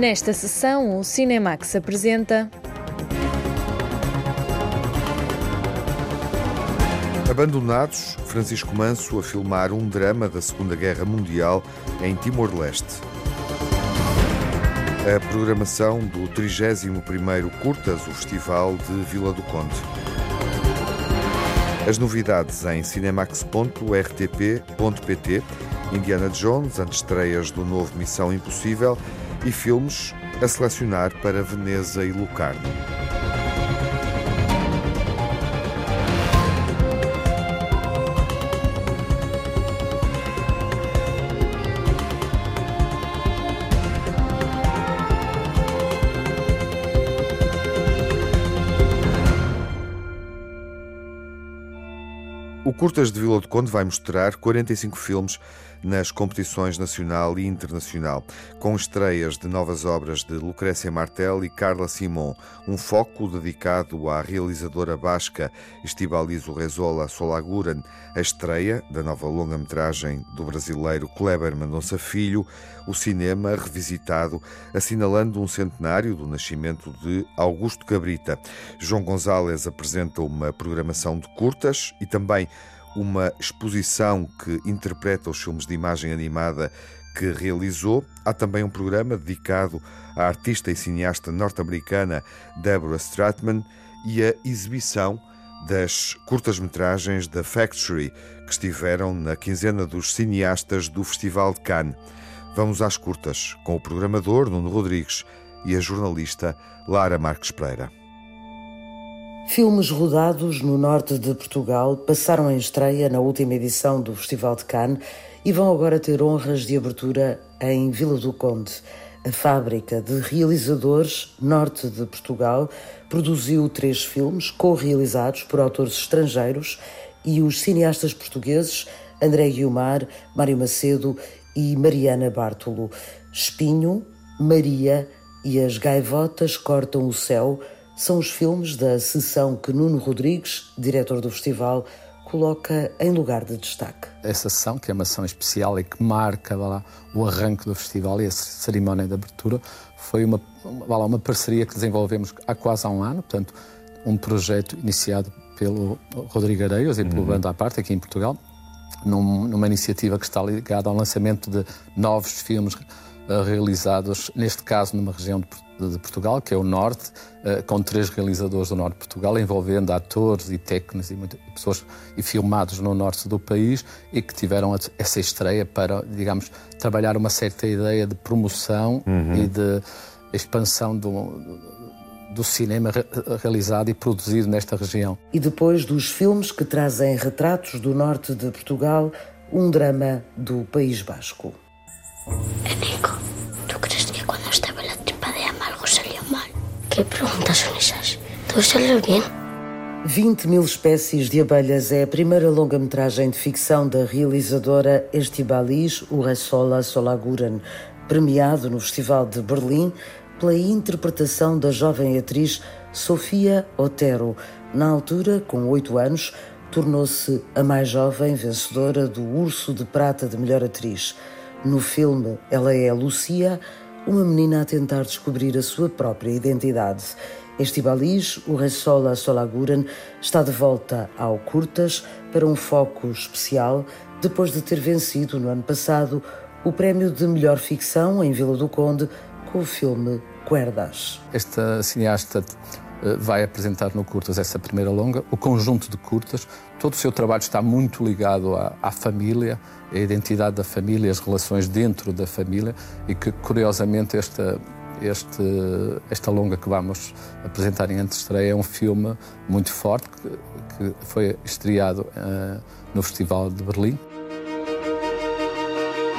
Nesta sessão, o Cinemax apresenta. Abandonados, Francisco Manso a filmar um drama da Segunda Guerra Mundial em Timor-Leste. A programação do 31º Curtas, o Festival de Vila do Conde. As novidades em cinemax.rtp.pt, Indiana Jones, antestreias do novo Missão Impossível e filmes a selecionar para Veneza e Lucarno. O Curtas de Vila do Conde vai mostrar 45 filmes nas competições nacional e internacional, com estreias de novas obras de Lucrécia Martel e Carla Simon, um foco dedicado à realizadora basca Estibalizo Rezola Solaguren, a estreia da nova longa-metragem do brasileiro Kleber Mendonça Filho, o cinema revisitado, assinalando um centenário do nascimento de Augusto Cabrita. João Gonzalez apresenta uma programação de curtas e também uma exposição que interpreta os filmes de imagem animada que realizou. Há também um programa dedicado à artista e cineasta norte-americana Deborah Stratman e a exibição das curtas-metragens da Factory que estiveram na quinzena dos cineastas do Festival de Cannes. Vamos às curtas com o programador Nuno Rodrigues e a jornalista Lara Marques Pereira. Filmes rodados no norte de Portugal passaram em estreia na última edição do Festival de Cannes e vão agora ter honras de abertura em Vila do Conde. A fábrica de realizadores norte de Portugal produziu três filmes co-realizados por autores estrangeiros e os cineastas portugueses André Guiomar, Mário Macedo e Mariana Bartolo. Espinho, Maria e as Gaivotas Cortam o Céu são os filmes da sessão que Nuno Rodrigues, diretor do festival, coloca em lugar de destaque. Essa sessão, que é uma sessão especial e que marca lá, o arranque do festival e a cerimónia de abertura, foi uma, lá, uma parceria que desenvolvemos há quase há um ano, portanto, um projeto iniciado pelo Rodrigo Areias e pelo uhum. Bando à Parte, aqui em Portugal, num, numa iniciativa que está ligada ao lançamento de novos filmes uh, realizados, neste caso numa região de Portugal de Portugal, que é o Norte, eh, com três realizadores do Norte de Portugal, envolvendo atores e técnicos e pessoas e filmados no norte do país e que tiveram essa estreia para, digamos, trabalhar uma certa ideia de promoção uhum. e de expansão do do cinema realizado e produzido nesta região. E depois dos filmes que trazem retratos do norte de Portugal, um drama do País Basco. Perguntas são essas? Tudo saiu bem? 20 mil espécies de abelhas é a primeira longa-metragem de ficção da realizadora Estibalis Urresola Solaguren, premiado no Festival de Berlim pela interpretação da jovem atriz Sofia Otero. Na altura, com oito anos, tornou-se a mais jovem vencedora do Urso de Prata de Melhor Atriz. No filme, ela é Lucia, uma menina a tentar descobrir a sua própria identidade. Estibalis, o Ressola Solaguren, está de volta ao Curtas para um foco especial depois de ter vencido no ano passado o prémio de melhor ficção em Vila do Conde com o filme Cuerdas. Esta cineasta vai apresentar no Curtas essa primeira longa, o conjunto de curtas. Todo o seu trabalho está muito ligado à, à, família, à identidade da família, as relações dentro da família e que, curiosamente, esta, este, esta longa que vamos apresentar em antestreia é um filme muito forte que, que foi estreado uh, no Festival de Berlim.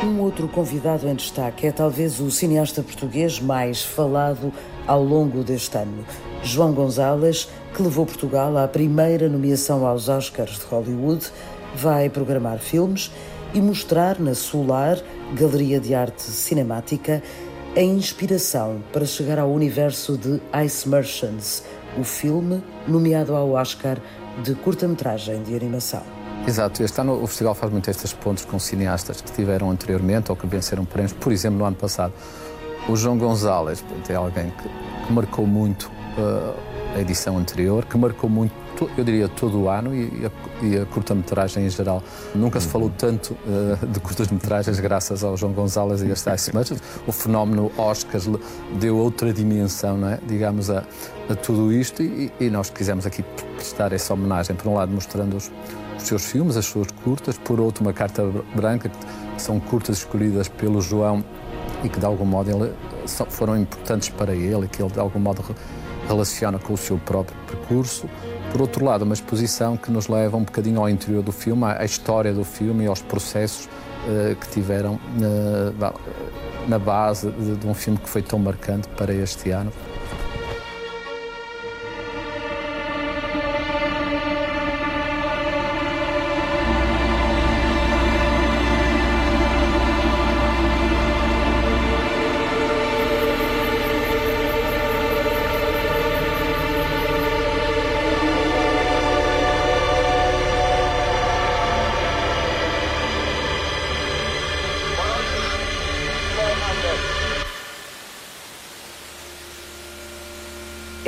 Um outro convidado em destaque é talvez o cineasta português mais falado ao longo deste ano. João Gonzalez, que levou Portugal à primeira nomeação aos Oscars de Hollywood, vai programar filmes e mostrar na Solar, Galeria de Arte Cinemática, a inspiração para chegar ao universo de Ice Merchants, o filme nomeado ao Oscar de curta-metragem de animação. Exato, este ano o festival faz muito estes pontos com cineastas que tiveram anteriormente ou que venceram prémios. Por exemplo, no ano passado, O João Gonzalez é alguém que, marcou muito a edição anterior, que marcou muito, eu diria, todo o ano e a, e a curta-metragem em geral. Nunca se falou tanto uh, de curtas-metragens graças ao João Gonzalez e a Stacy Mutchins. O fenómeno Oscars deu outra dimensão, não é? digamos, a, a tudo isto e, e, nós quisemos aqui prestar essa homenagem, por um lado mostrando os, os seus filmes, as suas curtas, por outro uma carta branca, que são curtas escolhidas pelo João e que de algum modo ele, foram importantes para ele que ele de algum modo relaciona com o seu próprio percurso. Por outro lado, uma exposição que nos leva um bocadinho ao interior do filme, à história do filme e aos processos uh, que tiveram uh, na base de, de um filme que foi tão marcante para este ano.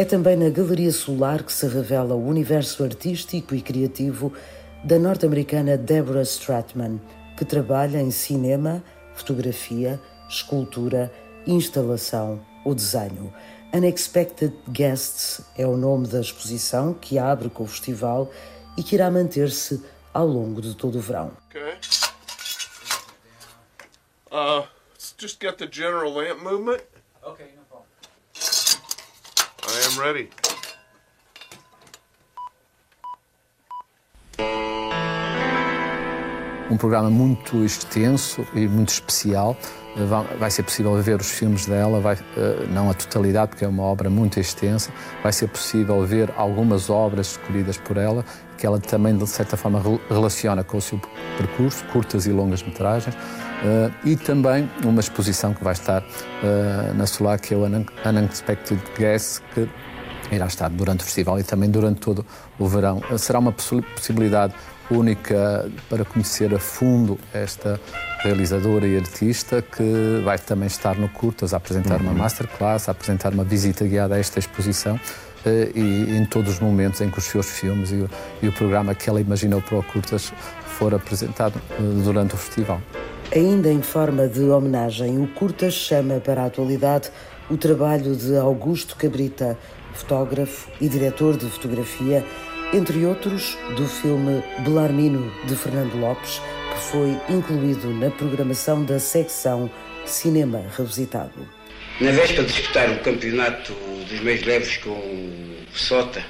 É também na Galeria Solar que se revela o universo artístico e criativo da norte-americana Deborah Stratman, que trabalha em cinema, fotografia, escultura, instalação ou desenho. Unexpected Guests é o nome da exposição que abre com o festival e que irá manter-se ao longo de todo o verão. Okay. Uh, just get the general lamp movement. Okay. I am ready. Um programa muito extenso e muito especial. Vai ser possível ver os filmes dela, vai, eh, não a totalidade, porque é uma obra muito extensa. Vai ser possível ver algumas obras escolhidas por ela, que ela também, de certa forma, relaciona com o seu percurso, curtas e longas metragens. Uh, e também uma exposição que vai estar na Solar, que é o Unexpected Guest, que irá estar durante o festival e também durante todo o verão. Será uma possibilidade única para conhecer a fundo esta realizadora e artista que vai também estar no Curtas a apresentar uhum. uma masterclass, a apresentar uma visita guiada a esta exposição e em todos os momentos em que os seus filmes e o, e o programa que ela imaginou para o Curtas for apresentado durante o festival. Ainda em forma de homenagem, o curta chama para a atualidade o trabalho de Augusto Cabrita, fotógrafo e diretor de fotografia, entre outros, do filme Belarmino de Fernando Lopes, que foi incluído na programação da secção Cinema Revisitado. Na véspera de disputar o campeonato dos meios leves com o Sota,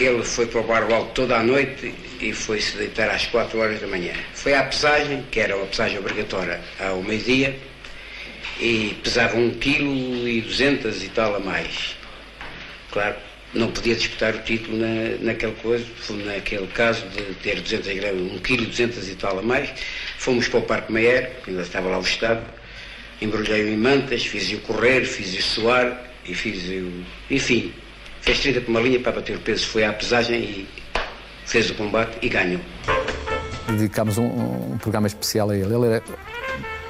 ele foi para o bar alto toda a noite e foi se deitar às 4 horas da manhã. Foi à pesagem, que era a pesagem obrigatória ao meio-dia, e pesava 1 kg e 200 e tal a mais. Claro, não podia disputar o título na, naquele coisa, naquele caso de ter 200 gramas, 1 kg e 200 e tal a mais. Fomos para o Parque Maier, que ainda estava lá o estado, embrulhei-o em mantas, fiz-o correr, fiz-o suar e fiz-o. Enfim, fez 30 por uma linha para bater o peso, foi à pesagem e fez o combate e ganhou. Dedicámos um, um, programa especial a ele. Ele é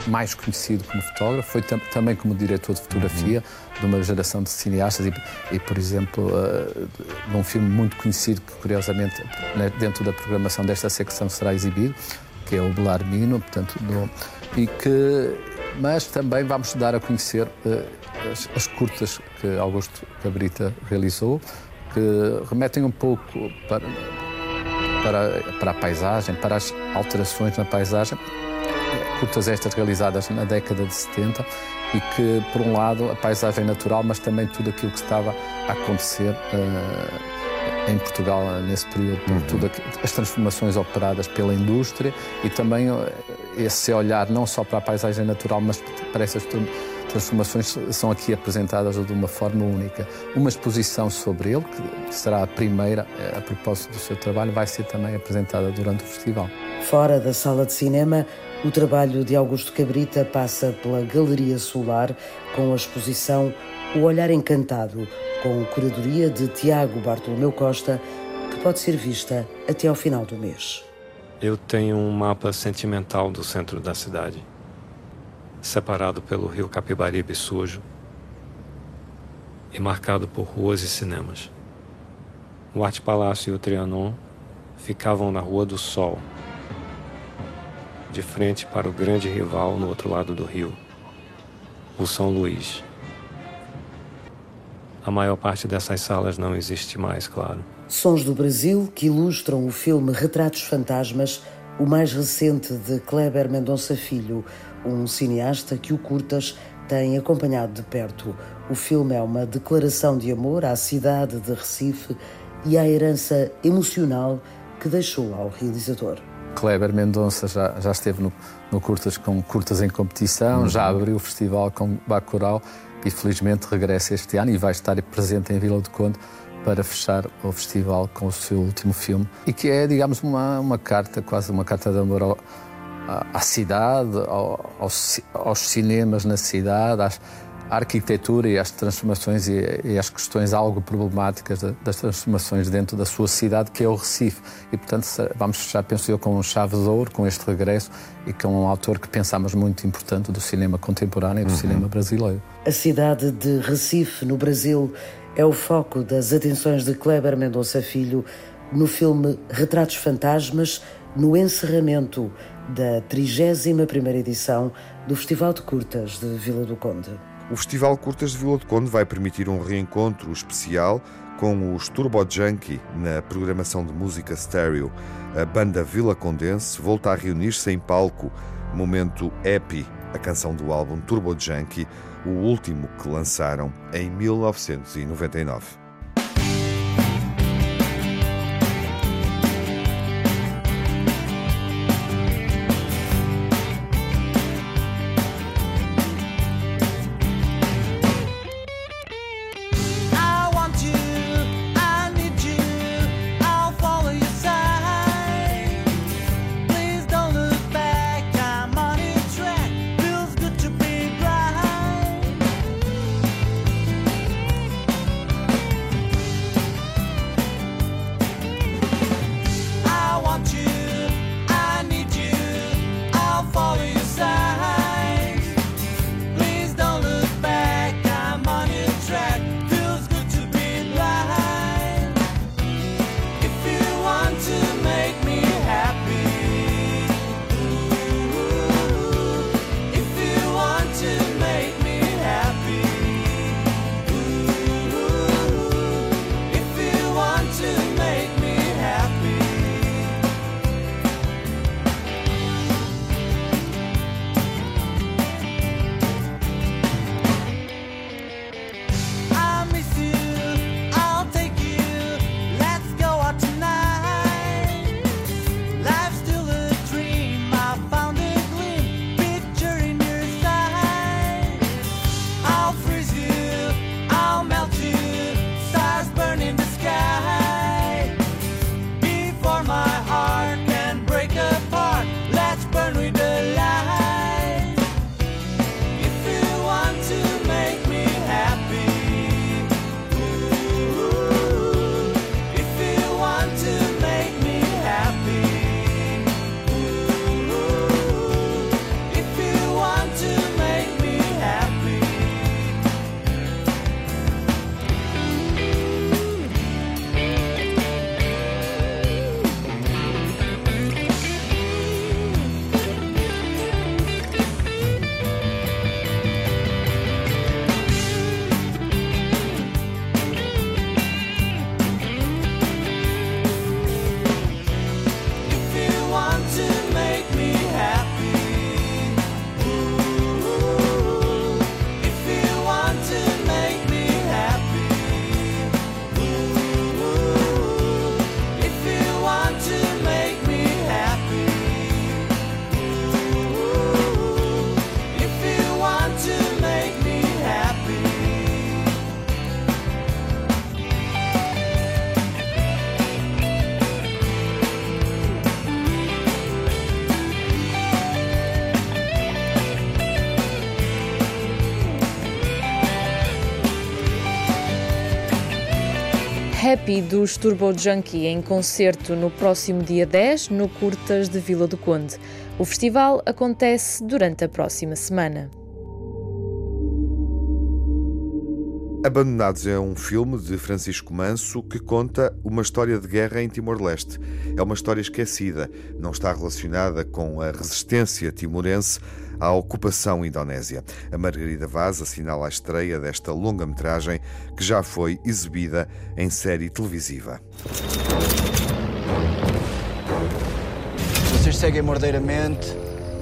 mais conhecido como fotógrafo, foi tam também como diretor de fotografia uhum. de uma geração de cineastas e, e por exemplo, uh, de um filme muito conhecido que, curiosamente, né, dentro da programação desta secção será exibido, que é o Belarmino, portanto, do, e que, mas também vamos dar a conhecer uh, as, as curtas que Augusto Cabrita realizou, que remetem um pouco para para, para a paisagem, para as alterações na paisagem, curtas estas realizadas na década de 70 e que, por um lado, a paisagem natural, mas também tudo aquilo que estava a acontecer uh, em Portugal nesse período, uhum. tudo as transformações operadas pela indústria e também uh, esse olhar não só para a paisagem natural, mas para essas transformações são aqui apresentadas de uma forma única. Uma exposição sobre ele, que será a primeira a propósito do seu trabalho, vai ser também apresentada durante o festival. Fora da sala de cinema, o trabalho de Augusto Cabrita passa pela Galeria Solar com a exposição O Olhar Encantado, com curadoria de Tiago Bartolomeu Costa, que pode ser vista até ao final do mês. Eu tenho um mapa sentimental do centro da cidade separado pelo rio Capibaribe sujo e marcado por ruas e cinemas. O Arte Palácio e o Trianon ficavam na Rua do Sol, de frente para o grande rival no outro lado do rio, o São Luís. A maior parte dessas salas não existe mais, claro. Sons do Brasil que ilustram o filme Retratos Fantasmas, o mais recente de Kleber Mendonça Filho, um cineasta que o Curtas tem acompanhado de perto. O filme é uma declaração de amor à cidade de Recife e à herança emocional que deixou ao realizador. Kleber Mendonça já, já esteve no, no Curtas com Curtas em Competição, uhum. já abriu o festival com Bacurau e felizmente regressa este ano e vai estar presente em Vila do Conde para fechar o festival com o seu último filme e que é, digamos, uma, uma carta, quase uma carta de amor ao, à, cidade, ao, aos, aos, cinemas na cidade, às, à arquitetura e às transformações e, e às questões algo problemáticas das transformações dentro da sua cidade, que é o Recife. E, portanto, vamos fechar, penso eu, com um chave de ouro, com este regresso e com um autor que pensamos muito importante do cinema contemporâneo e do uhum. cinema brasileiro. A cidade de Recife, no Brasil, é o foco das atenções de Kleber Mendonça Filho no filme Retratos Fantasmas, no encerramento da 31ª edição do Festival de Curtas de Vila do Conde. O Festival Curtas de Vila do Conde vai permitir um reencontro especial com os Turbo Junkie na programação de música stereo. A banda Vila Condense volta a reunir-se em palco, momento Happy, a canção do álbum Turbo Junkie, o último que lançaram em 1999. Happy dos Turbo Junkie em concerto no próximo dia 10 no Curtas de Vila do Conde. O festival acontece durante a próxima semana. Abandonados é um filme de Francisco Manso que conta uma história de guerra em Timor-Leste. É uma história esquecida, não está relacionada com a resistência timorense à ocupação indonésia. A Margarida Vaz assinala a estreia desta longa-metragem que já foi exibida em série televisiva. Vocês seguem mordeiramente,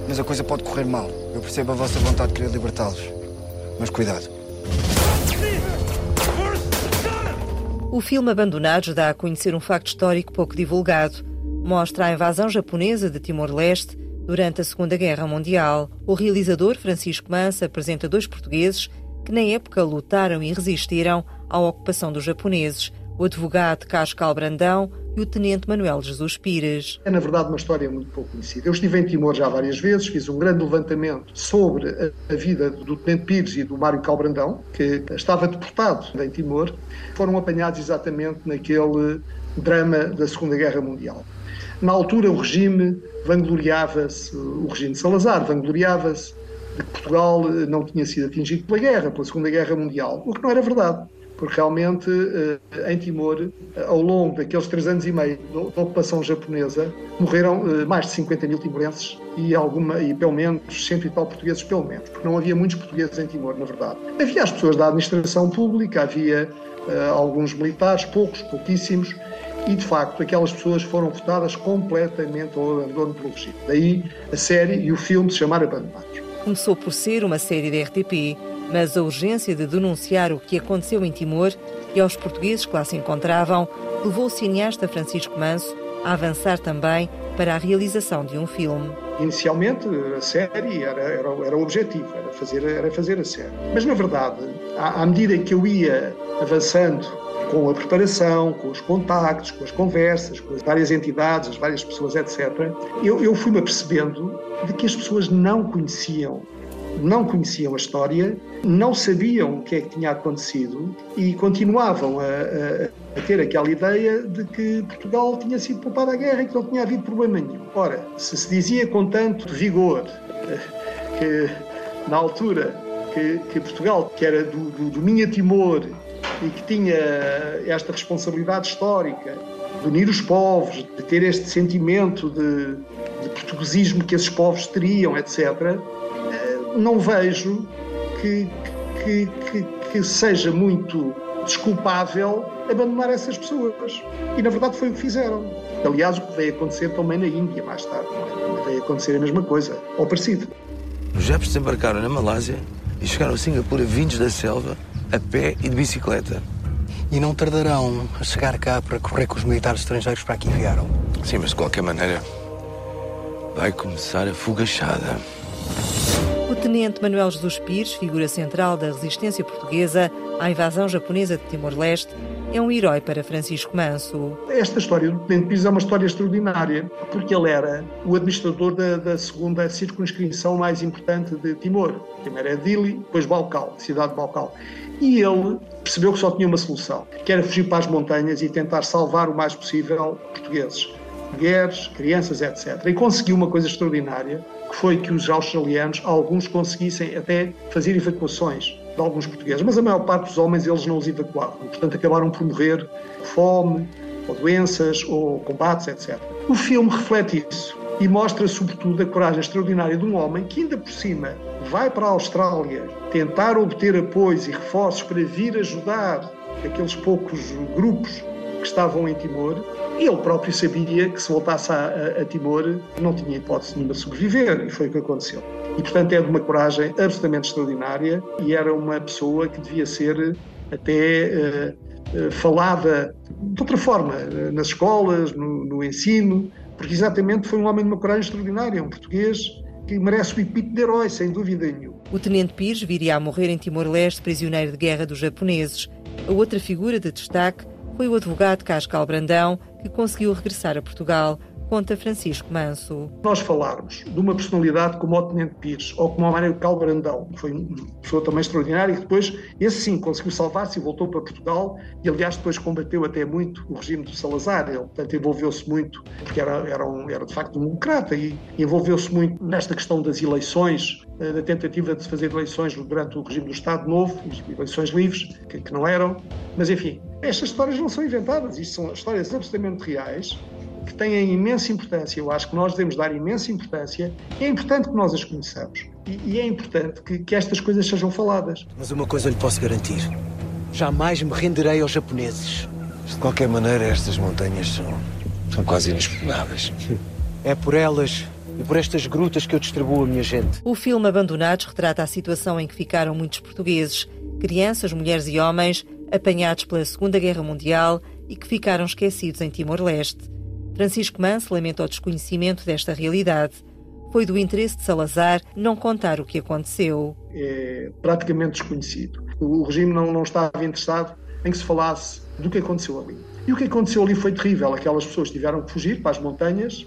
mas a coisa pode correr mal. Eu percebo a vossa vontade de querer libertá-los. Mas cuidado. O filme Abandonados dá a conhecer um facto histórico pouco divulgado. Mostra a invasão japonesa de Timor-Leste durante a Segunda Guerra Mundial. O realizador Francisco Mansa apresenta dois portugueses que, na época, lutaram e resistiram à ocupação dos japoneses: o advogado Cascal Brandão e o tenente Manuel Jesus Pires. É, na verdade, uma história muito pouco conhecida. Eu estive em Timor já várias vezes, fiz um grande levantamento sobre a, vida do tenente Pires e do Mário Calbrandão, que estava deportado em Timor. Foram apanhados exatamente naquele drama da Segunda Guerra Mundial. Na altura, o regime vangloriava-se, o regime de Salazar vangloriava-se de que Portugal não tinha sido atingido pela guerra, pela Segunda Guerra Mundial, o que não era verdade porque realmente eh, em Timor, eh, ao longo daqueles três anos e meio da ocupação japonesa, morreram eh, mais de 50 mil timorenses e, alguma, e pelo menos cento e tal portugueses, pelo menos, porque não havia muitos portugueses em Timor, na verdade. Havia as pessoas da administração pública, havia alguns militares, poucos, pouquíssimos, e de facto aquelas pessoas foram votadas completamente ao abandono pelo regime. Daí a série e o filme se chamar Abandonados. Começou por ser uma série da RTP mas a urgência de denunciar o que aconteceu em Timor e aos portugueses que lá se encontravam levou o cineasta Francisco Manso a avançar também para a realização de um filme. Inicialmente, a série era, era, era o objetivo, era fazer, era fazer a série. Mas, na verdade, à, à medida que eu ia avançando com a preparação, com os contactos, com as conversas, com as várias entidades, as várias pessoas, etc., eu, eu fui-me apercebendo de que as pessoas não conheciam não conheciam a história, não sabiam o que é que tinha acontecido e continuavam a, a, a, ter aquela ideia de que Portugal tinha sido poupado à guerra e que não tinha havido problema nenhum. Ora, se se dizia com tanto vigor eh, que na altura que, que Portugal, que era do, do, do Minha Timor e que tinha esta responsabilidade histórica de unir os povos, de ter este sentimento de, de portuguesismo que esses povos teriam, etc., não vejo que, que, que, que seja muito desculpável abandonar essas pessoas. E na verdade foi o que fizeram. Aliás, o que veio acontecer também na Índia mais tarde. Também veio acontecer a mesma coisa, ou parecido. Os jefes desembarcaram na Malásia e chegaram a Singapura vindos da selva, a pé e de bicicleta. E não tardarão a chegar cá para correr com os militares estrangeiros para aqui enviaram. Sim, mas de qualquer maneira vai começar a fogachada. O tenente Manuel Jesus Pires, figura central da resistência portuguesa à invasão japonesa de Timor-Leste, é um herói para Francisco Manso. Esta história do Tenente Pires é uma história extraordinária, porque ele era o administrador da, da segunda circunscrição mais importante de Timor. Primeiro é Dili, depois Balcal, cidade de Balcal. E ele percebeu que só tinha uma solução, que era fugir para as montanhas e tentar salvar o mais possível portugueses, mulheres, crianças, etc. E conseguiu uma coisa extraordinária, que foi que os australianos, alguns conseguissem até fazer evacuações de alguns portugueses, mas a maior parte dos homens eles não os evacuavam, portanto acabaram por morrer fome, ou doenças, ou combates, etc. O filme reflete isso e mostra sobretudo a coragem extraordinária de um homem que ainda por cima vai para a Austrália tentar obter apoios e reforços para vir ajudar aqueles poucos grupos que estavam em Timor ele próprio sabia que se voltasse a, a, a Timor não tinha hipótese nenhuma de sobreviver e foi o que aconteceu. E, portanto, é de uma coragem absolutamente extraordinária e era uma pessoa que devia ser até uh, falada de outra forma, uh, nas escolas, no, no, ensino, porque exatamente foi um homem de uma coragem extraordinária, um português que merece o epíteto de herói, sem dúvida nenhuma. O tenente Pires viria a morrer em Timor-Leste, prisioneiro de guerra dos japoneses. A outra figura de destaque foi o advogado Cascal Brandão, que conseguiu regressar a Portugal conta Francisco Manso. Nós falarmos de uma personalidade como o Tenente Pires ou como o Mário Calbrandão, que foi uma pessoa também extraordinária, e depois, esse sim, conseguiu salvar-se e voltou para Portugal, e aliás depois combateu até muito o regime do Salazar, ele, portanto, envolveu-se muito, porque era, era, um, era de facto um democrata, e envolveu-se muito nesta questão das eleições, eh, da tentativa de se fazer eleições durante o regime do Estado Novo, eleições livres, que, que não eram, mas enfim, estas histórias não são inventadas, isto são histórias absolutamente reais, que têm imensa importância. Eu acho que nós devemos dar imensa importância. É importante que nós as conheçamos. E, e é importante que, que, estas coisas sejam faladas. Mas uma coisa eu lhe posso garantir: jamais me renderei aos japoneses. De qualquer maneira, estas montanhas são, são quase inexpugnáveis. É por elas e por estas grutas que eu distribuo a minha gente. O filme Abandonados retrata a situação em que ficaram muitos portugueses, crianças, mulheres e homens, apanhados pela Segunda Guerra Mundial e que ficaram esquecidos em Timor-Leste. Francisco Manso lamenta o desconhecimento desta realidade. Foi do interesse de Salazar não contar o que aconteceu. É praticamente desconhecido. O regime não, não estava interessado em que se falasse do que aconteceu ali. E o que aconteceu ali foi terrível. Aquelas pessoas tiveram que fugir para as montanhas,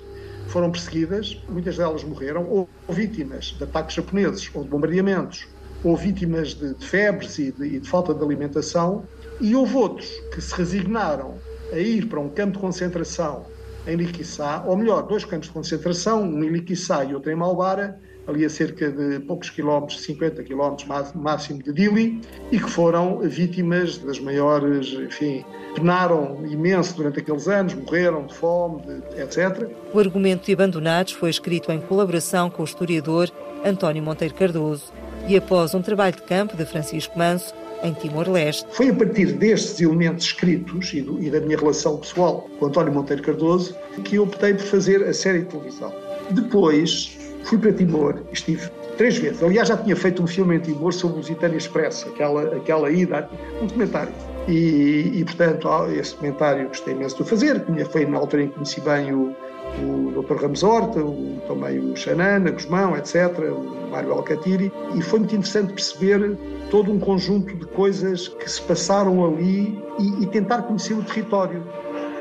foram perseguidas, muitas delas morreram, ou vítimas de ataques japoneses, ou de bombardeamentos, ou vítimas de, de febres e de, e de falta de alimentação. E houve outros que se resignaram a ir para um campo de concentração em Liquiçá, ou melhor, dois campos de concentração, um em Liquiçá e outro em Malbara, ali a cerca de poucos quilómetros, 50 quilómetros máximo de Dili, e que foram vítimas das maiores, enfim, penaram imenso durante aqueles anos, morreram de fome, de, etc. O argumento de Abandonados foi escrito em colaboração com o historiador António Monteiro Cardoso e após um trabalho de campo de Francisco Manso, em Timor-Leste. Foi a partir destes elementos escritos e, do, e, da minha relação pessoal com António Monteiro Cardoso que eu optei por fazer a série de televisão. Depois fui para Timor, estive três vezes. Aliás, já tinha feito um filme em Timor sobre o Lusitânia Express, aquela, aquela ida, um documentário. E, e, portanto, esse documentário gostei imenso de fazer. Foi na altura em que conheci bem o, o Dr. Ramos Horta, o, também o Xanana, Guzmão, etc., o Mário Alcatiri, e foi muito interessante perceber todo um conjunto de coisas que se passaram ali e, e tentar conhecer o território.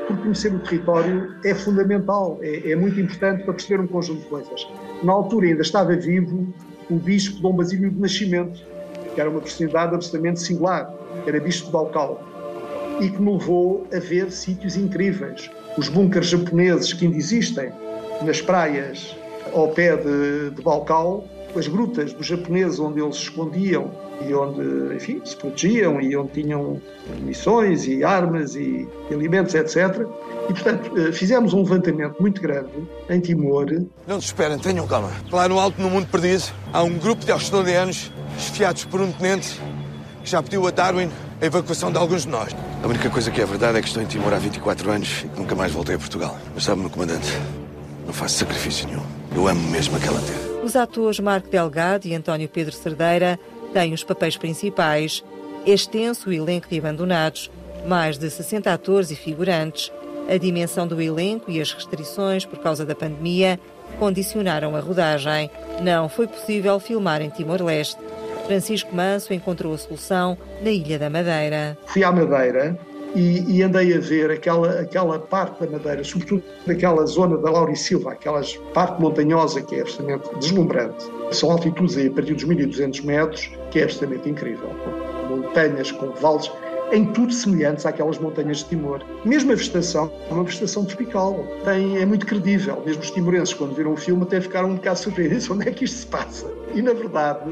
Porque conhecer o território é fundamental, é, é, muito importante para perceber um conjunto de coisas. Na altura ainda estava vivo o bispo Dom Basílio do Nascimento, que era uma personalidade absolutamente singular, era bispo de Balcal, e que me levou a ver sítios incríveis. Os bunkers japoneses que ainda existem nas praias ao pé de, de as grutas dos japoneses onde eles se escondiam e onde, enfim, se protegiam e onde tinham munições e armas e alimentos, etc. E, portanto, eh, fizemos um levantamento muito grande em Timor. Não desesperem, tenham calma. Lá no alto, no mundo perdido, há um grupo de australianos esfiados por um tenente que já pediu a Darwin a evacuação de alguns de nós. A única coisa que é verdade é que estou em Timor há 24 anos e que nunca mais voltei a Portugal. Mas sabe, meu comandante, não faço sacrifício nenhum. Eu amo mesmo aquela terra. Os atores Marco Delgado e António Pedro Cerdeira têm os papéis principais. Extenso elenco de abandonados, mais de 60 atores e figurantes. A dimensão do elenco e as restrições por causa da pandemia condicionaram a rodagem. Não foi possível filmar em Timor-Leste. Francisco Manso encontrou a solução na Ilha da Madeira. Fui à Madeira e, e, andei a ver aquela, aquela parte da Madeira, sobretudo daquela zona da Laurisilva, aquela parte montanhosa que é absolutamente deslumbrante. São altitudes aí a partir dos 1200 metros que é absolutamente incrível. Montanhas com vales, em tudo semelhantes àquelas montanhas de Timor. Mesmo a vegetação, é uma vegetação tropical, tem, é muito credível. Mesmo os timorenses, quando viram o filme, até ficaram um bocado surpreendidos onde é que isto se passa. E, na verdade,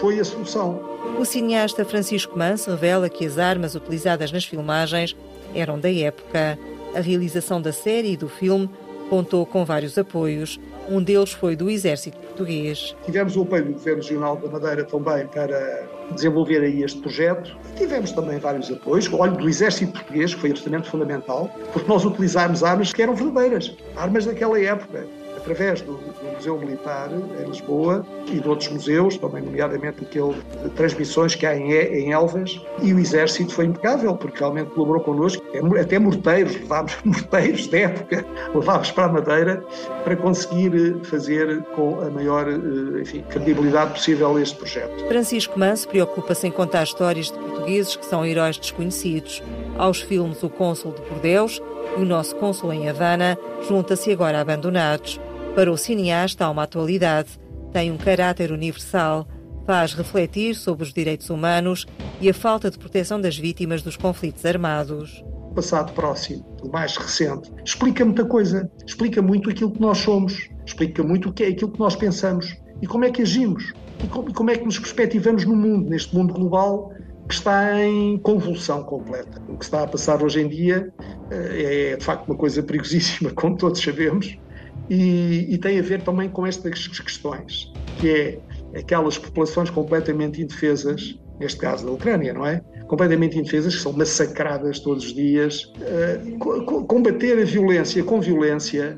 foi a solução. O cineasta Francisco Manso revela que as armas utilizadas nas filmagens eram da época. A realização da série e do filme contou com vários apoios. Um deles foi do Exército Português. Tivemos o apoio do Governo Regional da Madeira também para desenvolver aí este projeto. Tivemos também vários apoios, olha, do Exército Português, que foi absolutamente fundamental, porque nós utilizámos armas que eram verdadeiras, armas daquela época através do, Museu Militar em Lisboa e de outros museus, também nomeadamente aquele de transmissões que há em, Elvas, e o Exército foi impecável, porque realmente colaborou connosco, é até morteiros, levámos morteiros de época, levámos para a Madeira para conseguir eh, fazer com a maior eh, enfim, credibilidade possível este projeto. Francisco Manso preocupa-se em contar histórias de portugueses que são heróis desconhecidos. Aos filmes O Cônsul de Bordeus e o nosso cônsul em Havana junta-se agora Abandonados. Para o cineasta, há uma atualidade, tem um caráter universal, faz refletir sobre os direitos humanos e a falta de proteção das vítimas dos conflitos armados. Passado próximo, o mais recente, explica muita coisa, explica muito aquilo que nós somos, explica muito o que é aquilo que nós pensamos e como é que agimos e como, e como é que nos perspectivamos no mundo, neste mundo global que está em convulsão completa. O que está a passar hoje em dia eh, é de facto uma coisa perigosíssima, como todos sabemos, e, e tem a ver também com estas questões, que é aquelas populações completamente indefesas, neste caso da Ucrânia, não é? Completamente indefesas, que são massacradas todos os dias. Uh, combater a violência com violência,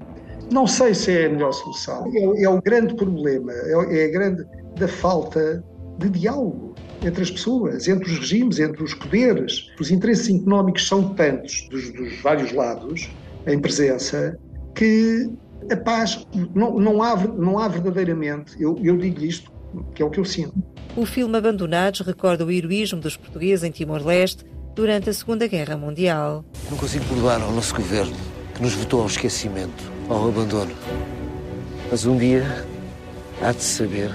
não sei se é a melhor solução. É, é o grande problema, é, é a grande da falta de diálogo entre as pessoas, entre os regimes, entre os poderes. Os interesses económicos são tantos dos, dos vários lados em presença que a paz não, não, há, não há verdadeiramente, eu, eu digo isto, que é o que eu sinto. O filme Abandonados recorda o heroísmo dos portugueses em Timor-Leste durante a Segunda Guerra Mundial. Não consigo perdoar ao nosso governo que nos votou ao esquecimento, ao abandono. Mas um dia há de saber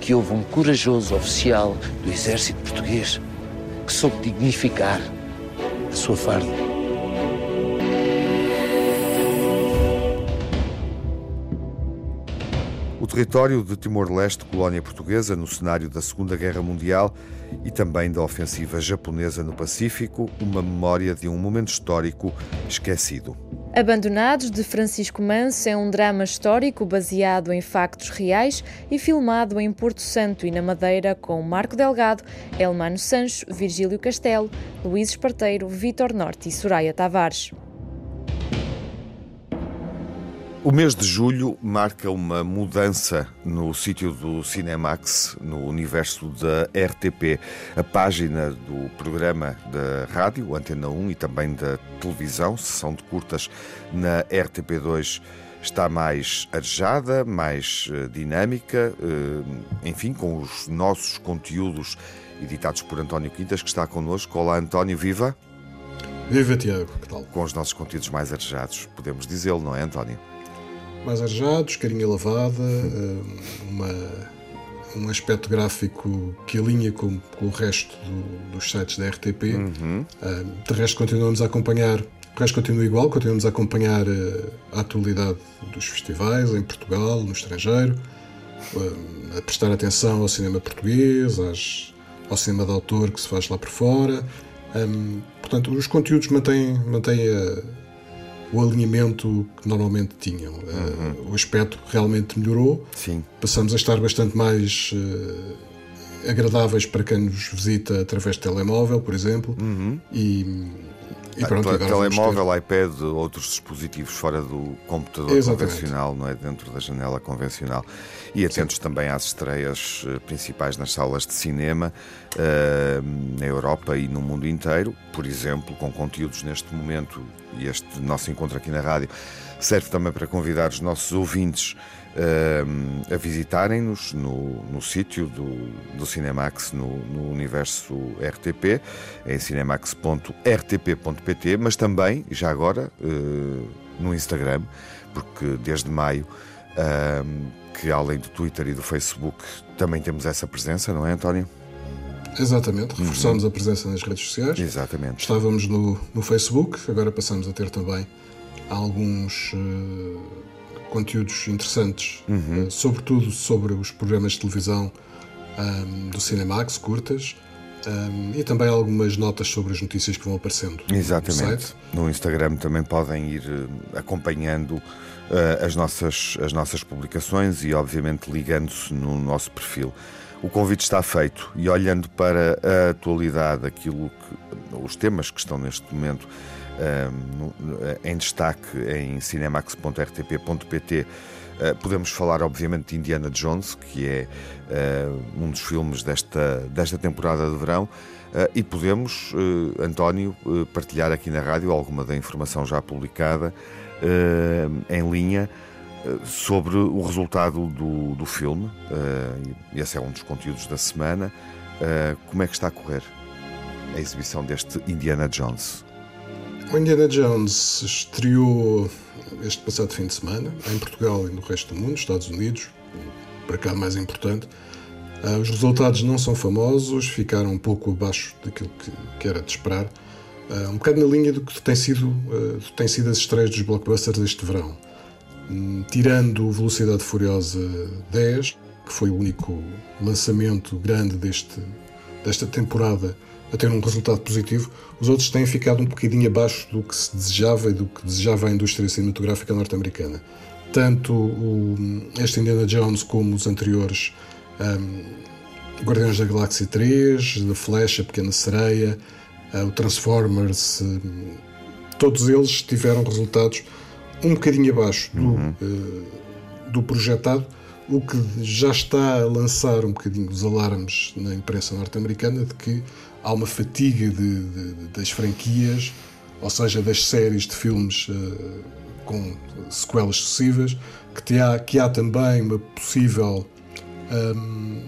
que houve um corajoso oficial do exército português que soube dignificar a sua farda. O território de Timor-Leste, colónia portuguesa, no cenário da Segunda Guerra Mundial e também da ofensiva japonesa no Pacífico, uma memória de um momento histórico esquecido. Abandonados, de Francisco Manso, é um drama histórico baseado em factos reais e filmado em Porto Santo e na Madeira com Marco Delgado, Elmano Sancho, Virgílio Castelo, Luís Esparteiro, Vítor Norte e Soraya Tavares. O mês de julho marca uma mudança no sítio do Cinemax, no universo da RTP. A página do programa da rádio, Antena 1 e também da televisão, sessão de curtas na RTP2, está mais arejada, mais uh, dinâmica, uh, enfim, com os nossos conteúdos editados por António Quintas, que está connosco. Olá, António, viva! Viva, Tiago, que tal? Com os nossos conteúdos mais arejados, podemos dizê-lo, não é, António? Mais arejados, carinha lavada, eh, uma, um aspecto gráfico que alinha com, com o resto do, dos sites da RTP. Uhum. Eh, de resto, continuamos a acompanhar. O resto continua igual, continuamos a acompanhar eh, a atualidade dos festivais em Portugal, no estrangeiro, a prestar atenção ao cinema português, às, ao cinema de autor que se faz lá por fora. Um, portanto, os conteúdos mantêm, mantêm a, o alinhamento que normalmente tinham. Uhum. Uh, o aspecto realmente melhorou. Sim. Passamos a estar bastante mais uh, agradáveis para quem nos visita através de telemóvel, por exemplo. Uhum. E, e pronto, telemóvel, ter... iPad, outros dispositivos fora do computador Exatamente. convencional, não é dentro da janela convencional. E atentos Sim. também às estreias eh, principais nas salas de cinema uh, na Europa e no mundo inteiro, por exemplo, com conteúdos neste momento e este nosso encontro aqui na rádio serve também para convidar os nossos ouvintes uh, a visitarem-nos no, no sítio do, do Cinemax no, no, universo RTP, em cinemax.rtp.pt, mas também, já agora, uh, no Instagram, porque desde maio. Uh, que além do Twitter e do Facebook também temos essa presença, não é, António? Exatamente, reforçamos uhum. a presença nas redes sociais. Exatamente. Estávamos no, no Facebook, agora passamos a ter também alguns uh, conteúdos interessantes, uhum. uh, sobretudo sobre os programas de televisão um, do Cinemax, curtas. Um, e também algumas notas sobre as notícias que vão aparecendo. Exatamente. No, no Instagram também podem ir uh, acompanhando uh, as, nossas, as nossas publicações e, obviamente, ligando-se no nosso perfil. O convite está feito e olhando para a atualidade, aquilo que, os temas que estão neste momento em destaque em cinemax.rtp.pt, uh, podemos falar obviamente de Indiana Jones, que é uh, um dos filmes desta, desta temporada de verão. Uh, e podemos, António, partilhar aqui na rádio alguma da informação já publicada em linha sobre o resultado do, do filme. Uh, esse é um dos conteúdos da semana. Uh, como é que está a correr a exibição deste Indiana Jones? O Indiana Jones estreou este passado fim de semana, em Portugal e no resto do mundo, Estados Unidos, para cá mais importante. Uh, os resultados não são famosos, ficaram um pouco abaixo daquilo que, era de esperar. Uh, um bocado na linha do que tem sido, uh, tem sido as estreias dos blockbusters deste verão. Um, tirando Velocidade Furiosa 10, que foi o único lançamento grande deste, desta temporada a ter um resultado positivo, os outros têm ficado um bocadinho abaixo do que se desejava e do que desejava a indústria cinematográfica norte-americana. Tanto o, este Indiana Jones como os anteriores um, Guardiões da Galáxia 3, The Flash, A Pequena Sereia, uh, o Transformers, um, todos eles tiveram resultados um bocadinho abaixo do, uhum. uh, do projetado, o que já está a lançar um bocadinho os alarmes na imprensa norte-americana de que há uma fatiga de, de, das franquias, ou seja, das séries de filmes uh, com sequelas sucessivas, que há, que há também uma possível um,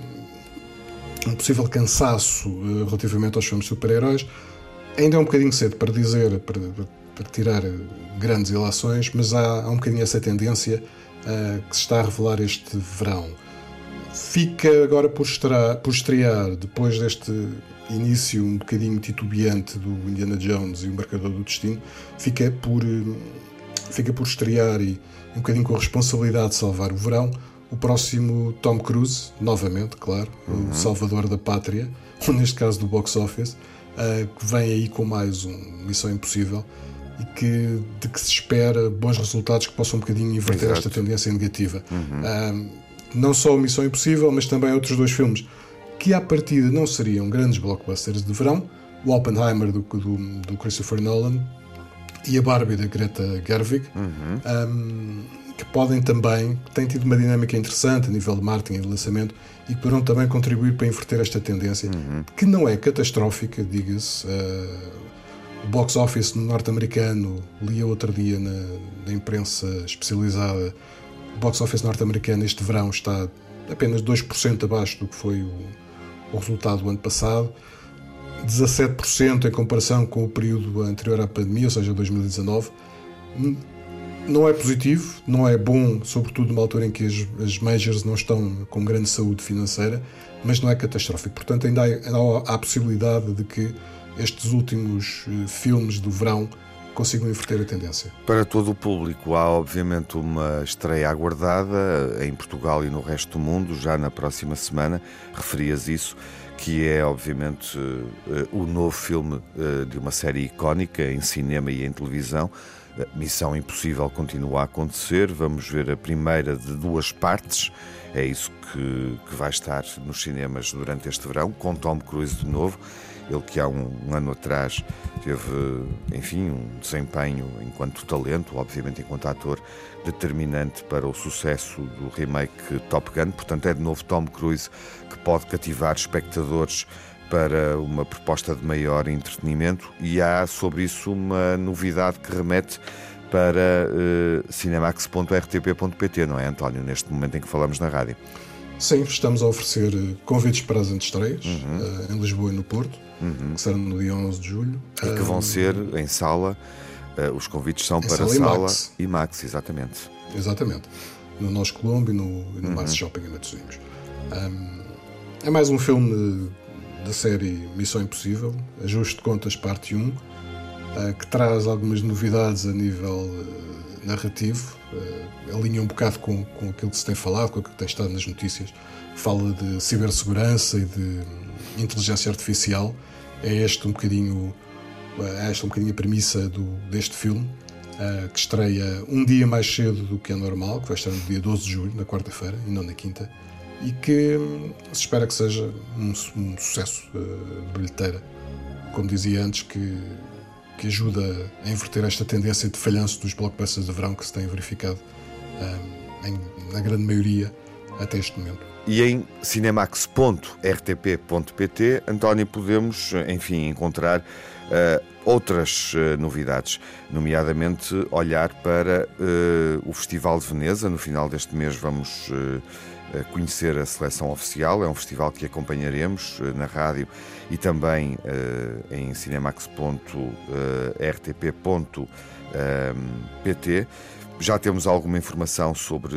um possível cansaço uh, relativamente aos filmes super-heróis. Ainda é um bocadinho cedo para dizer, para, para tirar grandes ilações, mas há, há um bocadinho essa tendência uh, que se está a revelar este verão. Fica agora por por estrear depois deste início um bocadinho titubeante do Indiana Jones e o Marcador do Destino, fica por, eh, fica por estrear e um bocadinho com a responsabilidade de salvar o verão, o próximo Tom Cruise, novamente, claro, uhum. o salvador da pátria, ou neste caso do box office, uh, que vem aí com mais um Missão Impossível e que, de que se espera bons resultados que possam um bocadinho inverter Exato. esta tendência negativa. Uhum. Uh, não só o Missão Impossível, mas também outros dois filmes que à partida não seriam grandes blockbusters de verão, o Oppenheimer do, do, do Christopher Nolan e a Barbie da Greta Gerwig, uhum. um, que podem também, que têm tido uma dinâmica interessante a nível de marketing e de lançamento e que poderão também contribuir para inverter esta tendência, uhum. que não é catastrófica, diga-se. Uh, o box office norte-americano, li outro dia na, na imprensa especializada, o box office norte-americano este verão está apenas 2% abaixo do que foi o, o resultado do ano passado, 17% em comparação com o período anterior à pandemia, ou seja, 2019. Não é positivo, não é bom, sobretudo numa altura em que as, as majors não estão com grande saúde financeira, mas não é catastrófico. Portanto, ainda há, ainda há a possibilidade de que estes últimos eh, filmes do verão consigam inverter a tendência. Para todo o público, há obviamente uma estreia aguardada em Portugal e no resto do mundo, já na próxima semana. Referias isso, que é obviamente eh, o novo filme eh, de uma série icónica em cinema e em televisão. Missão Impossível continua a acontecer. Vamos ver a primeira de duas partes. É isso que, que vai estar nos cinemas durante este verão, com Tom Cruise de novo. Ele que há um, um, ano atrás teve, enfim, um desempenho enquanto talento, obviamente enquanto ator, determinante para o sucesso do remake Top Gun. Portanto, é de novo Tom Cruise que pode cativar espectadores para uma proposta de maior entretenimento e há sobre isso uma novidade que remete para uh, cinemax.rtp.pt, não é, António, neste momento em que falamos na rádio? Sim, estamos a oferecer eh, convites para as antestreias uhum. uh, em Lisboa e no Porto, uhum. que serão no dia 11 de julho. E que vão ser em sala, uh, os convites são para sala, sala e, Max. e Max, exatamente. Exatamente. No Nós Colombo e no, no uhum. Max Shopping em Matosinhos. Um, é mais um filme da série Missão Impossível, Ajuste de Contas Parte 1, uh, que traz algumas novidades a nível narrativo, uh, alinha um bocado com, com aquilo que se tem falado, com aquilo que tem estado nas notícias. Fala de cibersegurança e de inteligência artificial. É este um bocadinho, é esta um bocadinho a premissa do, deste filme, uh, que estreia um dia mais cedo do que é normal, que vai estar no dia 12 de julho, na quarta-feira, e não na quinta, e que hum, se espera que seja um, um sucesso de bilheteira. Como dizia antes, que que ajuda a inverter esta tendência de falhanço dos blockbusters de verão que se tem verificado um, em, na grande maioria até este momento. E em cinemax.rtp.pt, António, podemos, enfim, encontrar uh, outras uh, novidades, nomeadamente olhar para uh, o Festival de Veneza. No final deste mês vamos conhecer a seleção oficial. É um festival que acompanharemos na rádio e também em cinemax.rtp.pt. Já temos alguma informação sobre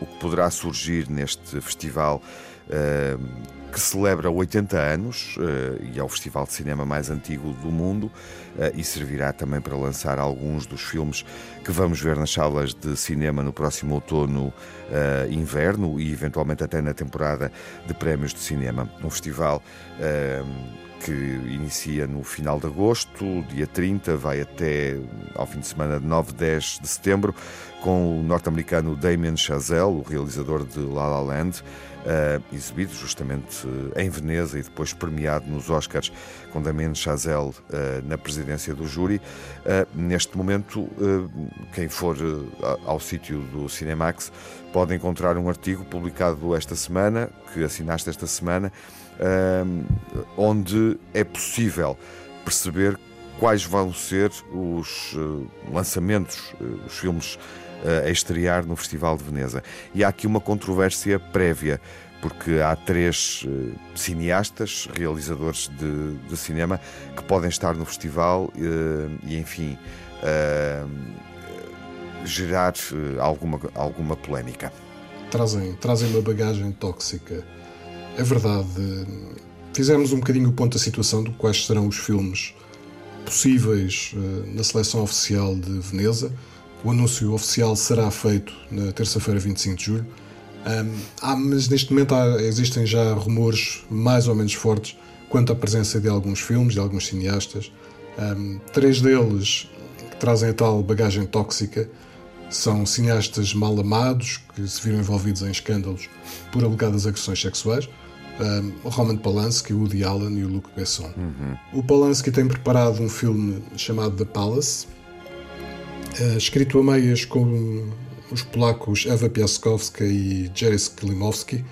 o que poderá surgir neste festival uh, que celebra 80 anos uh, e é o festival de cinema mais antigo do mundo uh, e servirá também para lançar alguns dos filmes que vamos ver nas salas de cinema no próximo outono, inverno e eventualmente até na temporada de prémios de cinema. Um festival que inicia no final de agosto, dia 30, vai até ao fim de semana de 9, 10 de setembro, com o norte-americano Damien Chazelle, o realizador de La La Land, uh, exibido justamente uh, em Veneza e depois premiado nos Oscars com Damien Chazelle uh, na presidência do júri. neste momento, quem for ao sítio do Cinemax pode encontrar um artigo publicado esta semana, que assinaste esta semana, onde é possível perceber quais vão ser os lançamentos, os filmes a estrear no Festival de Veneza. E há aqui uma controvérsia prévia, porque há três cineastas, realizadores de, de, cinema, que podem estar no festival e, enfim, gerar alguma, alguma polémica. Trazem, trazem uma bagagem tóxica. É verdade. Fizemos um bocadinho o ponto da situação de quais serão os filmes possíveis na seleção oficial de Veneza o anúncio oficial será feito na terça-feira, 25 de julho. Ah, mas neste momento há, existem já rumores mais ou menos fortes quanto à presença de alguns filmes, de alguns cineastas. Um, três deles que trazem a tal bagagem tóxica são cineastas mal amados que se viram envolvidos em escândalos por alegadas agressões sexuais. Um, Roman Polanski, o Woody Allen e o Luc Besson. Uhum. O Polanski tem preparado um filme chamado The Palace, uh, escrito a meias com os polacos Eva Piaskowska e Jerzy Klimowski.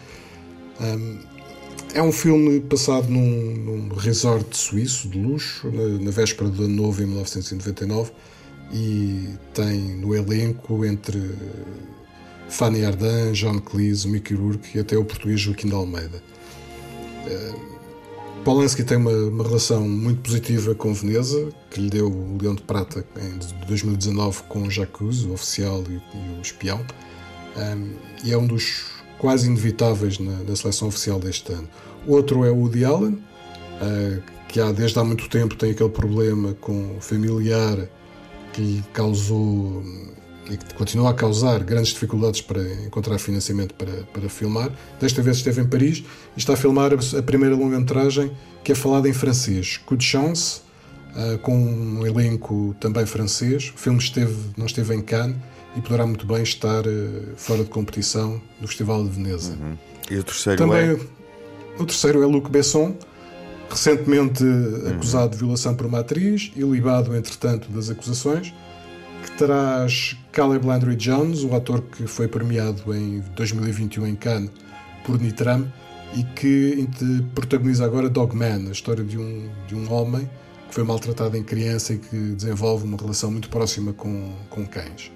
Um, é um filme passado num, num resort suíço de luxo, na, na, véspera do ano novo, em 1999, e tem no elenco entre Fanny Ardant, John Cleese, Mickey Rourke e até o português Joaquim de Almeida. Uh, Polanski tem uma, uma, relação muito positiva com Veneza, que lhe deu o Leão de Prata em 2019 com o Jacques, o oficial e, e o espião, um, e é um dos quase inevitáveis na, na, seleção oficial deste ano. Outro é o Woody Allen, uh, que há, desde há muito tempo tem aquele problema com familiar que lhe causou e que continua a causar grandes dificuldades para encontrar financiamento para, para filmar. Desta vez esteve em Paris e está a filmar a primeira longa-metragem que é falada em francês, Coup de Chance, uh, com um elenco também francês. O filme esteve, não esteve em Cannes e poderá muito bem estar uh, fora de competição no Festival de Veneza. Uhum. E o terceiro também, é? O terceiro é Luc Besson, recentemente uhum. acusado de violação por uma atriz e libado, entretanto, das acusações traz Caleb Landry Jones, o ator que foi premiado em 2021 em Cannes por Nitram e que protagoniza agora Dogman, a história de um, de um homem que foi maltratado em criança e que desenvolve uma relação muito próxima com, com cães.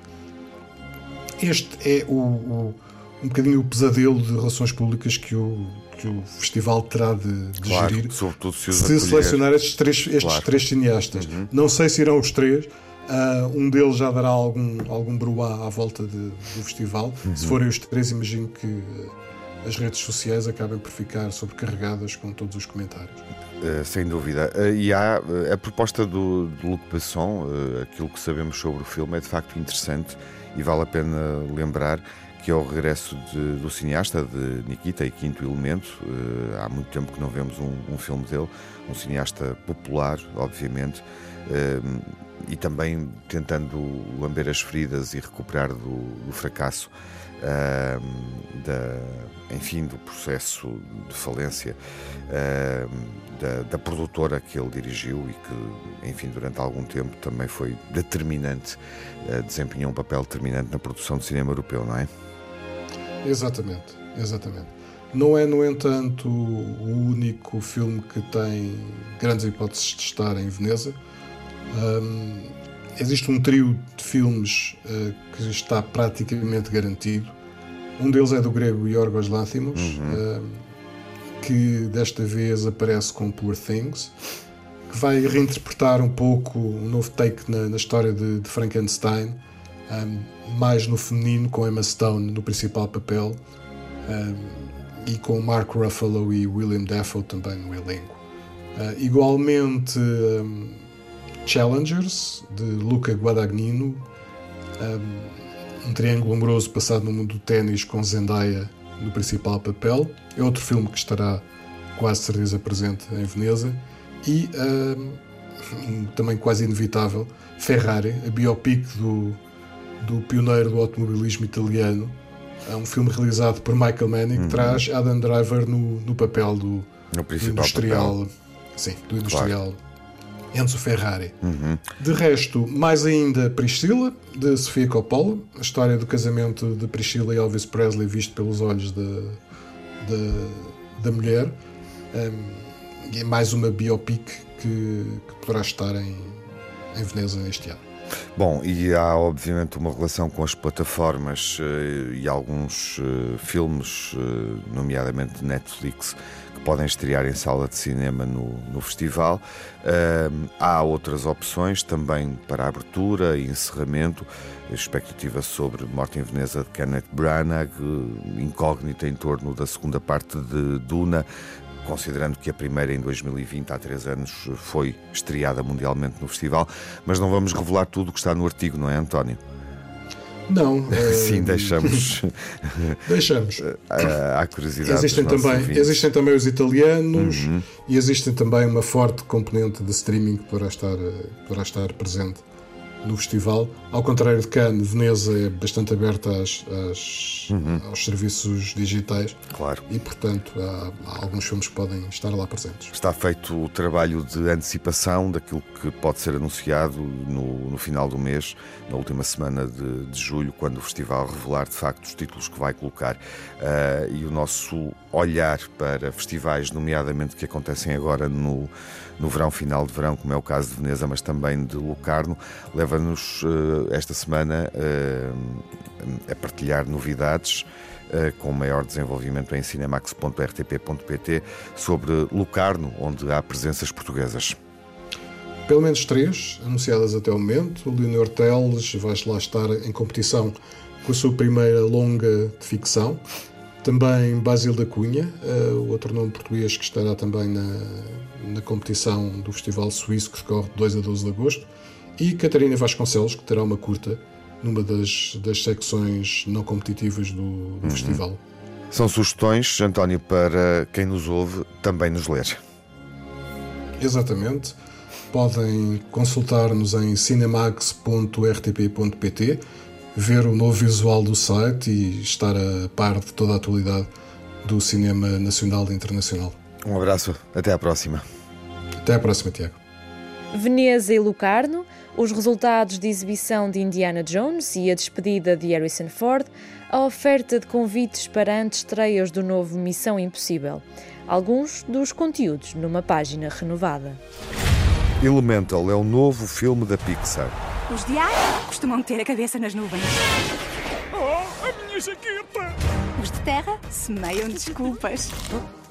Este é o, o um bocadinho o pesadelo de relações públicas que o, que o festival terá de, de claro, gerir se, se selecionar estes três, estes claro. três cineastas. Uhum. Não sei se irão os três, Uh, um deles já dará algum, algum bruá à volta de, do festival. Uhum. Se forem os três, imagino que as redes sociais acabem por ficar sobrecarregadas com todos os comentários. Uh, sem dúvida. Uh, e há a proposta do, do Luc Besson, aquilo que sabemos sobre o filme é de facto interessante e vale a pena lembrar que é o regresso de, do cineasta de Nikita e Quinto Elemento. há muito tempo que não vemos um, um filme dele, um cineasta popular, obviamente e também tentando lamber as feridas e recuperar do, do fracasso uh, da, enfim, do processo de falência uh, da, da, produtora que ele dirigiu e que, enfim, durante algum tempo também foi determinante, uh, desempenhou um papel determinante na produção de cinema europeu, não é? Exatamente, exatamente. Não é, no entanto, o único filme que tem grandes hipóteses de estar em Veneza. Um, existe um trio de filmes uh, que está praticamente garantido. Um deles é do grego Yorgos Lanthimos, uhum. que desta vez aparece com Poor Things, que vai reinterpretar um pouco um novo take na, na história de, de Frankenstein, um, mais no feminino, com Emma Stone no principal papel um, e com Mark Ruffalo e William Dafoe também no elenco. Uh, igualmente, um, Challengers, de Luca Guadagnino, um, triângulo amoroso passado no mundo do ténis com Zendaya no principal papel. É outro filme que estará quase certeza presente em Veneza. E um, também quase inevitável, Ferrari, a biopic do, do pioneiro do automobilismo italiano. É um filme realizado por Michael Mann uhum. que traz Adam Driver no, no papel do, do industrial. Papel. Sim, do industrial. Claro. Enzo Ferrari. Uhum. De resto, mais ainda Priscila, de Sofia Coppola, a história do casamento de Priscila e Elvis Presley visto pelos olhos de, de da mulher. Um, e é mais uma biopic que, que poderá estar em, em Veneza este ano. Bom, e há obviamente uma relação com as plataformas uh, e alguns uh, filmes, uh, nomeadamente Netflix, que podem estrear em sala de cinema no, no festival. há outras opções também para abertura e encerramento. expectativa sobre Morte em Veneza de Kenneth Branagh, incógnita em torno da segunda parte de Duna, considerando que a primeira em 2020, há três anos, foi estreada mundialmente no festival, mas não vamos revelar tudo o que está no artigo, não é, António? Não. Sim, deixamos. deixamos. À curiosidade. Existem também, existem também os italianos uhum. e existem também uma forte componente de streaming que poderá estar, poderá estar presente no festival. Ao contrário de Cannes, Veneza é bastante aberta às, às, uhum. aos serviços digitais. Claro. E, portanto, há, há, alguns filmes que podem estar lá presentes. Está feito o trabalho de antecipação daquilo que pode ser anunciado no, no final do mês, na última semana de, de, julho, quando o festival revelar de facto os títulos que vai colocar. Uh, e o nosso olhar para festivais, nomeadamente que acontecem agora no no verão, final de verão, como é o caso de Veneza, mas também de Locarno, leva-nos uh, esta semana uh, a partilhar novidades. Uh, com maior desenvolvimento em cinemax.rtp.pt sobre Locarno, onde há presenças portuguesas. Pelo menos três anunciadas até o momento. O Leonor Teles vai lá estar em competição com a sua primeira longa de ficção. Também Basil da Cunha, o outro nome português que estará também na, na competição do Festival Suíço que decorre de 2 a 12 de agosto, e Catarina Vasconcelos, que terá uma curta numa das, das secções não competitivas do, do uhum. festival. São sugestões, António, para quem nos ouve também nos ler. Exatamente. Podem consultar-nos em cinemax.rtp.pt, ver o novo visual do site e estar a par de toda a atualidade do cinema nacional e internacional. Um abraço, até à próxima. Até à próxima, Tiago. Veneza e Lucarno, os resultados de exibição de Indiana Jones e a despedida de Harrison Ford, a oferta de convites para antestreias do novo Missão Impossível. Alguns dos conteúdos numa página renovada. Elemental é o novo filme da Pixar. Os diários costumam ter a cabeça nas nuvens. Oh, a minha jaqueta! Os de terra semeiam desculpas.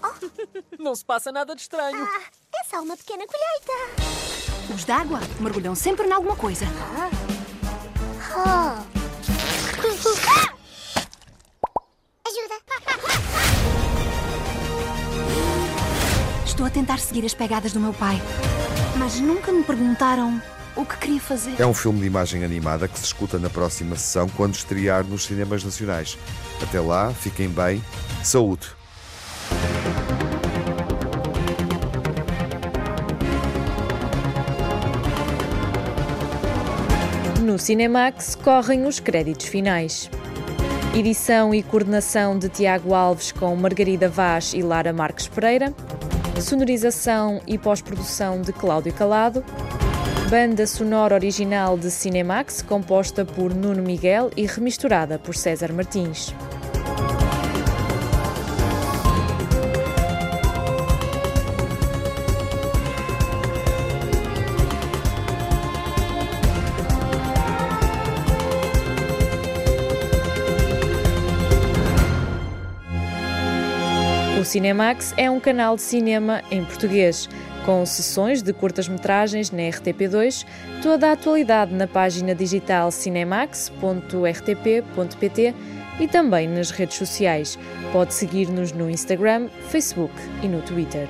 Não se passa nada de estranho. Ah, é só uma pequena colheita. Os d'água mergulham sempre em alguma coisa. Ah. Oh. Ajuda. Estou a tentar seguir as pegadas do meu pai, mas nunca me perguntaram o que queria fazer. É um filme de imagem animada que se escuta na próxima sessão quando estrear nos cinemas nacionais. Até lá, fiquem bem. Saúde! No Cinemax correm os créditos finais. Edição e coordenação de Tiago Alves com Margarida Vaz e Lara Marques Pereira. Sonorização e pós-produção de Cláudio Calado. Banda sonora original de Cinemax, composta por Nuno Miguel e remisturada por César Martins. Cinemax é um canal de cinema em português, com sessões de curtas-metragens na RTP2, toda a atualidade na página digital cinemax.rtp.pt e também nas redes sociais. Pode seguir-nos no Instagram, Facebook e no Twitter.